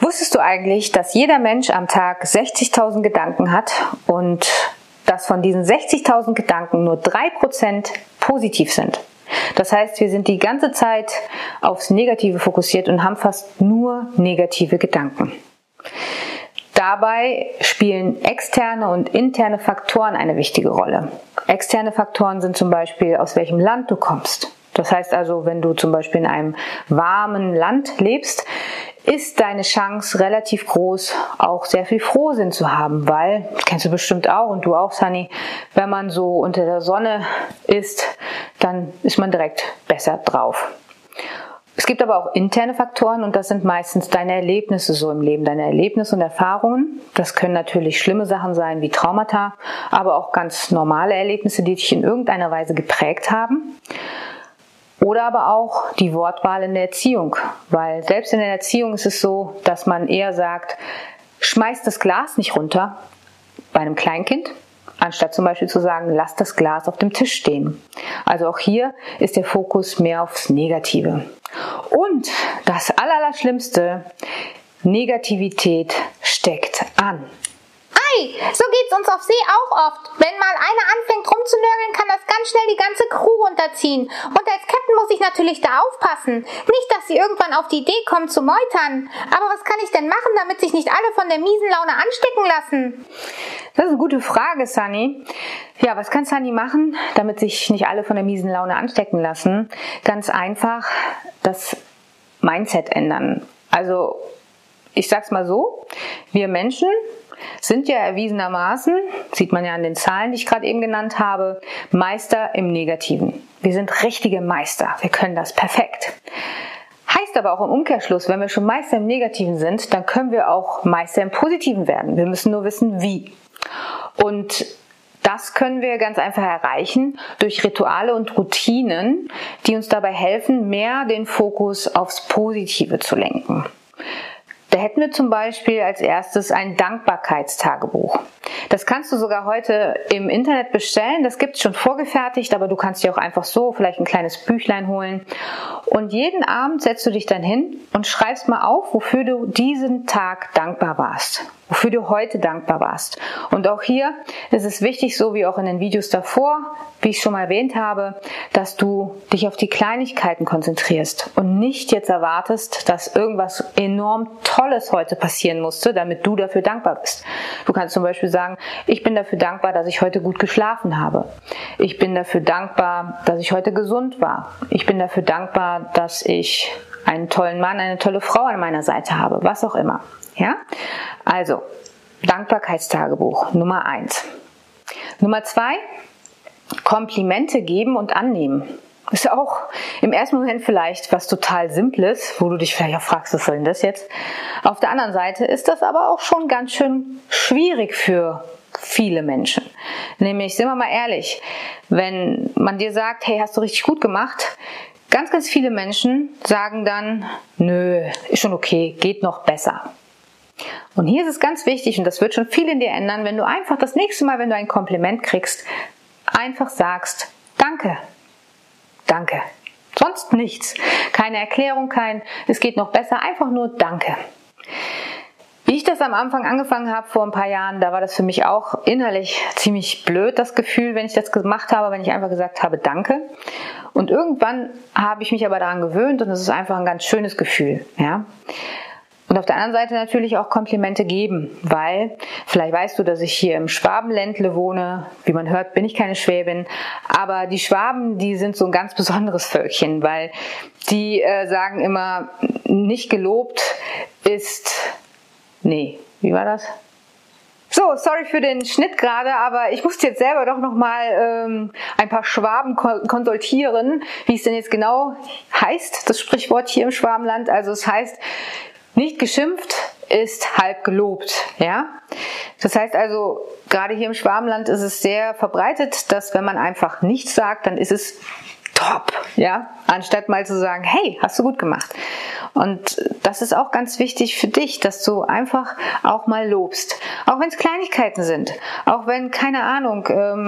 Wusstest du eigentlich, dass jeder Mensch am Tag 60.000 Gedanken hat und dass von diesen 60.000 Gedanken nur 3% positiv sind? Das heißt, wir sind die ganze Zeit aufs Negative fokussiert und haben fast nur negative Gedanken. Dabei spielen externe und interne Faktoren eine wichtige Rolle. Externe Faktoren sind zum Beispiel, aus welchem Land du kommst. Das heißt also, wenn du zum Beispiel in einem warmen Land lebst, ist deine Chance relativ groß, auch sehr viel Frohsinn zu haben, weil, kennst du bestimmt auch und du auch, Sunny, wenn man so unter der Sonne ist, dann ist man direkt besser drauf. Es gibt aber auch interne Faktoren und das sind meistens deine Erlebnisse so im Leben, deine Erlebnisse und Erfahrungen. Das können natürlich schlimme Sachen sein wie Traumata, aber auch ganz normale Erlebnisse, die dich in irgendeiner Weise geprägt haben. Oder aber auch die Wortwahl in der Erziehung, weil selbst in der Erziehung ist es so, dass man eher sagt, schmeiß das Glas nicht runter bei einem Kleinkind, anstatt zum Beispiel zu sagen, lass das Glas auf dem Tisch stehen. Also auch hier ist der Fokus mehr aufs Negative. Und das Allerschlimmste, Negativität steckt an. Ei, so geht's uns auf See auch oft. Wenn mal einer anfängt rumzunörgeln, kann das ganz schnell die ganze Crew runterziehen. Und als Captain muss ich natürlich da aufpassen. Nicht, dass sie irgendwann auf die Idee kommen zu meutern. Aber was kann ich denn machen, damit sich nicht alle von der miesen Laune anstecken lassen? Das ist eine gute Frage, Sunny. Ja, was kann Sunny machen, damit sich nicht alle von der miesen Laune anstecken lassen? Ganz einfach das Mindset ändern. Also, ich sag's mal so, wir Menschen sind ja erwiesenermaßen, sieht man ja an den Zahlen, die ich gerade eben genannt habe, Meister im Negativen. Wir sind richtige Meister. Wir können das perfekt. Heißt aber auch im Umkehrschluss, wenn wir schon Meister im Negativen sind, dann können wir auch Meister im Positiven werden. Wir müssen nur wissen, wie. Und das können wir ganz einfach erreichen durch Rituale und Routinen, die uns dabei helfen, mehr den Fokus aufs Positive zu lenken. Hätten wir zum Beispiel als erstes ein Dankbarkeitstagebuch. Das kannst du sogar heute im Internet bestellen. Das gibt's schon vorgefertigt, aber du kannst dir auch einfach so vielleicht ein kleines Büchlein holen. Und jeden Abend setzt du dich dann hin und schreibst mal auf, wofür du diesen Tag dankbar warst wofür du heute dankbar warst. Und auch hier ist es wichtig, so wie auch in den Videos davor, wie ich schon mal erwähnt habe, dass du dich auf die Kleinigkeiten konzentrierst und nicht jetzt erwartest, dass irgendwas enorm Tolles heute passieren musste, damit du dafür dankbar bist. Du kannst zum Beispiel sagen, ich bin dafür dankbar, dass ich heute gut geschlafen habe. Ich bin dafür dankbar, dass ich heute gesund war. Ich bin dafür dankbar, dass ich einen tollen Mann, eine tolle Frau an meiner Seite habe, was auch immer. Ja? Also, Dankbarkeitstagebuch Nummer eins. Nummer zwei, Komplimente geben und annehmen. Ist auch im ersten Moment vielleicht was total Simples, wo du dich vielleicht auch fragst, was soll denn das jetzt? Auf der anderen Seite ist das aber auch schon ganz schön schwierig für viele Menschen. Nämlich, sind wir mal ehrlich, wenn man dir sagt, hey, hast du richtig gut gemacht, ganz, ganz viele Menschen sagen dann, nö, ist schon okay, geht noch besser. Und hier ist es ganz wichtig, und das wird schon viel in dir ändern, wenn du einfach das nächste Mal, wenn du ein Kompliment kriegst, einfach sagst, danke, danke. Sonst nichts. Keine Erklärung, kein, es geht noch besser, einfach nur danke. Wie ich das am Anfang angefangen habe vor ein paar Jahren, da war das für mich auch innerlich ziemlich blöd, das Gefühl, wenn ich das gemacht habe, wenn ich einfach gesagt habe, danke. Und irgendwann habe ich mich aber daran gewöhnt und es ist einfach ein ganz schönes Gefühl, ja. Und auf der anderen Seite natürlich auch Komplimente geben, weil vielleicht weißt du, dass ich hier im Schwabenländle wohne. Wie man hört, bin ich keine Schwäbin. Aber die Schwaben, die sind so ein ganz besonderes Völkchen, weil die äh, sagen immer, nicht gelobt ist, nee, wie war das? So, sorry für den Schnitt gerade, aber ich musste jetzt selber doch noch mal ähm, ein paar Schwaben konsultieren, wie es denn jetzt genau heißt, das Sprichwort hier im Schwabenland. Also es heißt, nicht geschimpft ist halb gelobt, ja. Das heißt also, gerade hier im Schwarmland ist es sehr verbreitet, dass wenn man einfach nichts sagt, dann ist es top, ja, anstatt mal zu sagen, hey, hast du gut gemacht. Und das ist auch ganz wichtig für dich, dass du einfach auch mal lobst. Auch wenn es Kleinigkeiten sind. Auch wenn, keine Ahnung, ähm,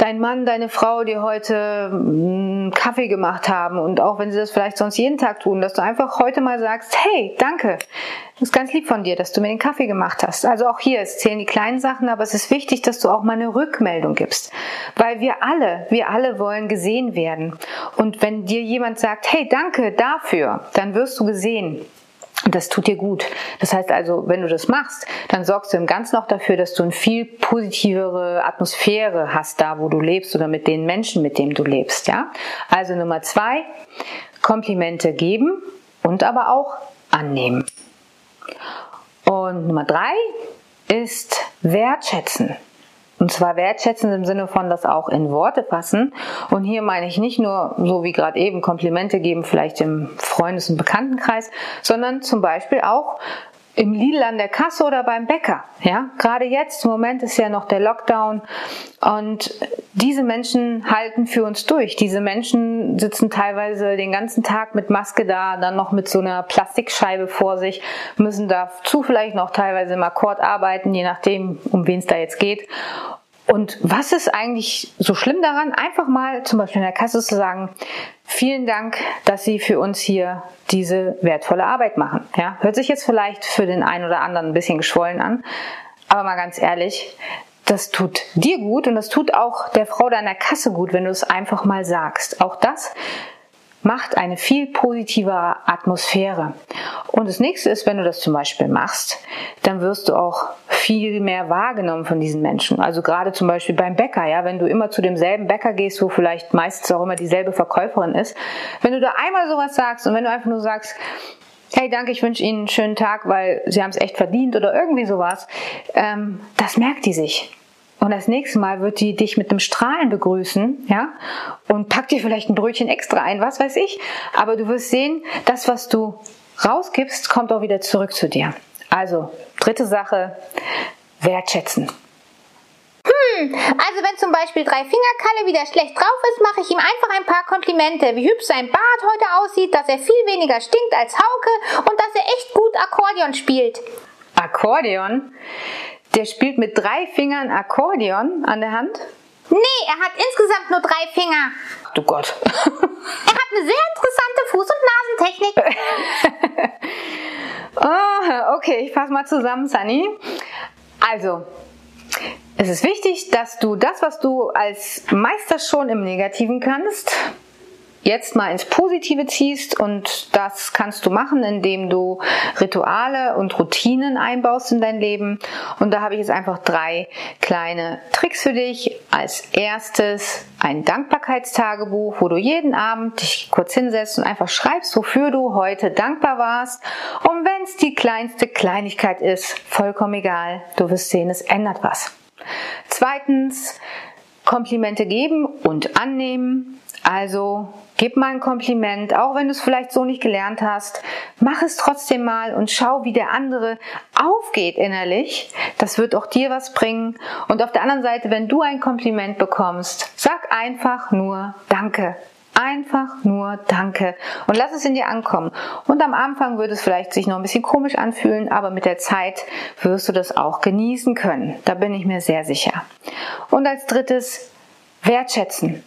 dein Mann, deine Frau dir heute einen Kaffee gemacht haben und auch wenn sie das vielleicht sonst jeden Tag tun, dass du einfach heute mal sagst, hey, danke, das ist ganz lieb von dir, dass du mir den Kaffee gemacht hast. Also auch hier, es zählen die kleinen Sachen, aber es ist wichtig, dass du auch mal eine Rückmeldung gibst, weil wir alle, wir alle wollen gesehen werden. Und wenn dir jemand sagt, hey, danke dafür, dann wirst du gesehen. Das tut dir gut. Das heißt also, wenn du das machst, dann sorgst du im Ganzen auch dafür, dass du eine viel positivere Atmosphäre hast da, wo du lebst oder mit den Menschen, mit denen du lebst, ja? Also Nummer zwei, Komplimente geben und aber auch annehmen. Und Nummer drei ist wertschätzen. Und zwar wertschätzen im Sinne von das auch in Worte fassen. Und hier meine ich nicht nur, so wie gerade eben, Komplimente geben, vielleicht im Freundes- und Bekanntenkreis, sondern zum Beispiel auch im Lidl an der Kasse oder beim Bäcker. Ja, gerade jetzt, im Moment ist ja noch der Lockdown und diese Menschen halten für uns durch. Diese Menschen sitzen teilweise den ganzen Tag mit Maske da, dann noch mit so einer Plastikscheibe vor sich, müssen dazu vielleicht noch teilweise im Akkord arbeiten, je nachdem, um wen es da jetzt geht. Und was ist eigentlich so schlimm daran, einfach mal zum Beispiel in der Kasse zu sagen, vielen Dank, dass Sie für uns hier diese wertvolle Arbeit machen. Ja, hört sich jetzt vielleicht für den einen oder anderen ein bisschen geschwollen an, aber mal ganz ehrlich, das tut dir gut und das tut auch der Frau deiner Kasse gut, wenn du es einfach mal sagst. Auch das macht eine viel positivere Atmosphäre. Und das nächste ist, wenn du das zum Beispiel machst, dann wirst du auch viel mehr wahrgenommen von diesen Menschen. Also gerade zum Beispiel beim Bäcker, ja, wenn du immer zu demselben Bäcker gehst, wo vielleicht meistens auch immer dieselbe Verkäuferin ist, wenn du da einmal sowas sagst und wenn du einfach nur sagst, hey, danke, ich wünsche Ihnen einen schönen Tag, weil Sie haben es echt verdient oder irgendwie sowas, ähm, das merkt die sich. Und das nächste Mal wird die dich mit einem Strahlen begrüßen, ja, und packt dir vielleicht ein Brötchen extra ein, was weiß ich. Aber du wirst sehen, das, was du rausgibst, kommt auch wieder zurück zu dir. Also, dritte Sache, wertschätzen. Hm, also wenn zum Beispiel drei Fingerkalle wieder schlecht drauf ist, mache ich ihm einfach ein paar Komplimente, wie hübsch sein Bart heute aussieht, dass er viel weniger stinkt als Hauke und dass er echt gut Akkordeon spielt. Akkordeon? Der spielt mit drei Fingern Akkordeon an der Hand? Nee, er hat insgesamt nur drei Finger. Ach du Gott. er hat eine sehr interessante Fuß- und Nasentechnik. oh, okay, ich fasse mal zusammen, Sunny. Also, es ist wichtig, dass du das, was du als Meister schon im Negativen kannst, jetzt mal ins Positive ziehst und das kannst du machen, indem du Rituale und Routinen einbaust in dein Leben. Und da habe ich jetzt einfach drei kleine Tricks für dich. Als erstes ein Dankbarkeitstagebuch, wo du jeden Abend dich kurz hinsetzt und einfach schreibst, wofür du heute dankbar warst. Und wenn es die kleinste Kleinigkeit ist, vollkommen egal, du wirst sehen, es ändert was. Zweitens, Komplimente geben und annehmen. Also gib mal ein Kompliment, auch wenn du es vielleicht so nicht gelernt hast. Mach es trotzdem mal und schau, wie der andere aufgeht innerlich. Das wird auch dir was bringen. Und auf der anderen Seite, wenn du ein Kompliment bekommst, sag einfach nur Danke. Einfach nur Danke und lass es in dir ankommen. Und am Anfang wird es vielleicht sich noch ein bisschen komisch anfühlen, aber mit der Zeit wirst du das auch genießen können. Da bin ich mir sehr sicher. Und als drittes, wertschätzen.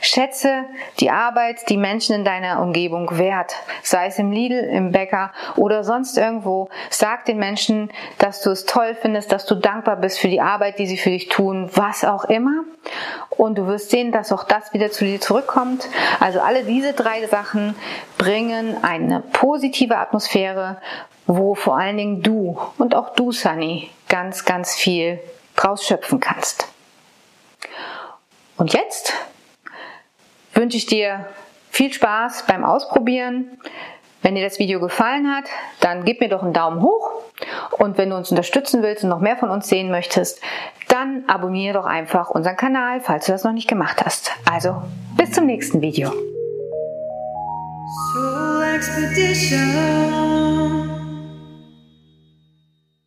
Schätze die Arbeit, die Menschen in deiner Umgebung wert, sei es im Lidl, im Bäcker oder sonst irgendwo. Sag den Menschen, dass du es toll findest, dass du dankbar bist für die Arbeit, die sie für dich tun, was auch immer. Und du wirst sehen, dass auch das wieder zu dir zurückkommt. Also alle diese drei Sachen bringen eine positive Atmosphäre, wo vor allen Dingen du und auch du, Sunny, ganz, ganz viel draus schöpfen kannst. Und jetzt wünsche ich dir viel Spaß beim Ausprobieren. Wenn dir das Video gefallen hat, dann gib mir doch einen Daumen hoch. Und wenn du uns unterstützen willst und noch mehr von uns sehen möchtest, dann abonniere doch einfach unseren Kanal, falls du das noch nicht gemacht hast. Also, bis zum nächsten Video.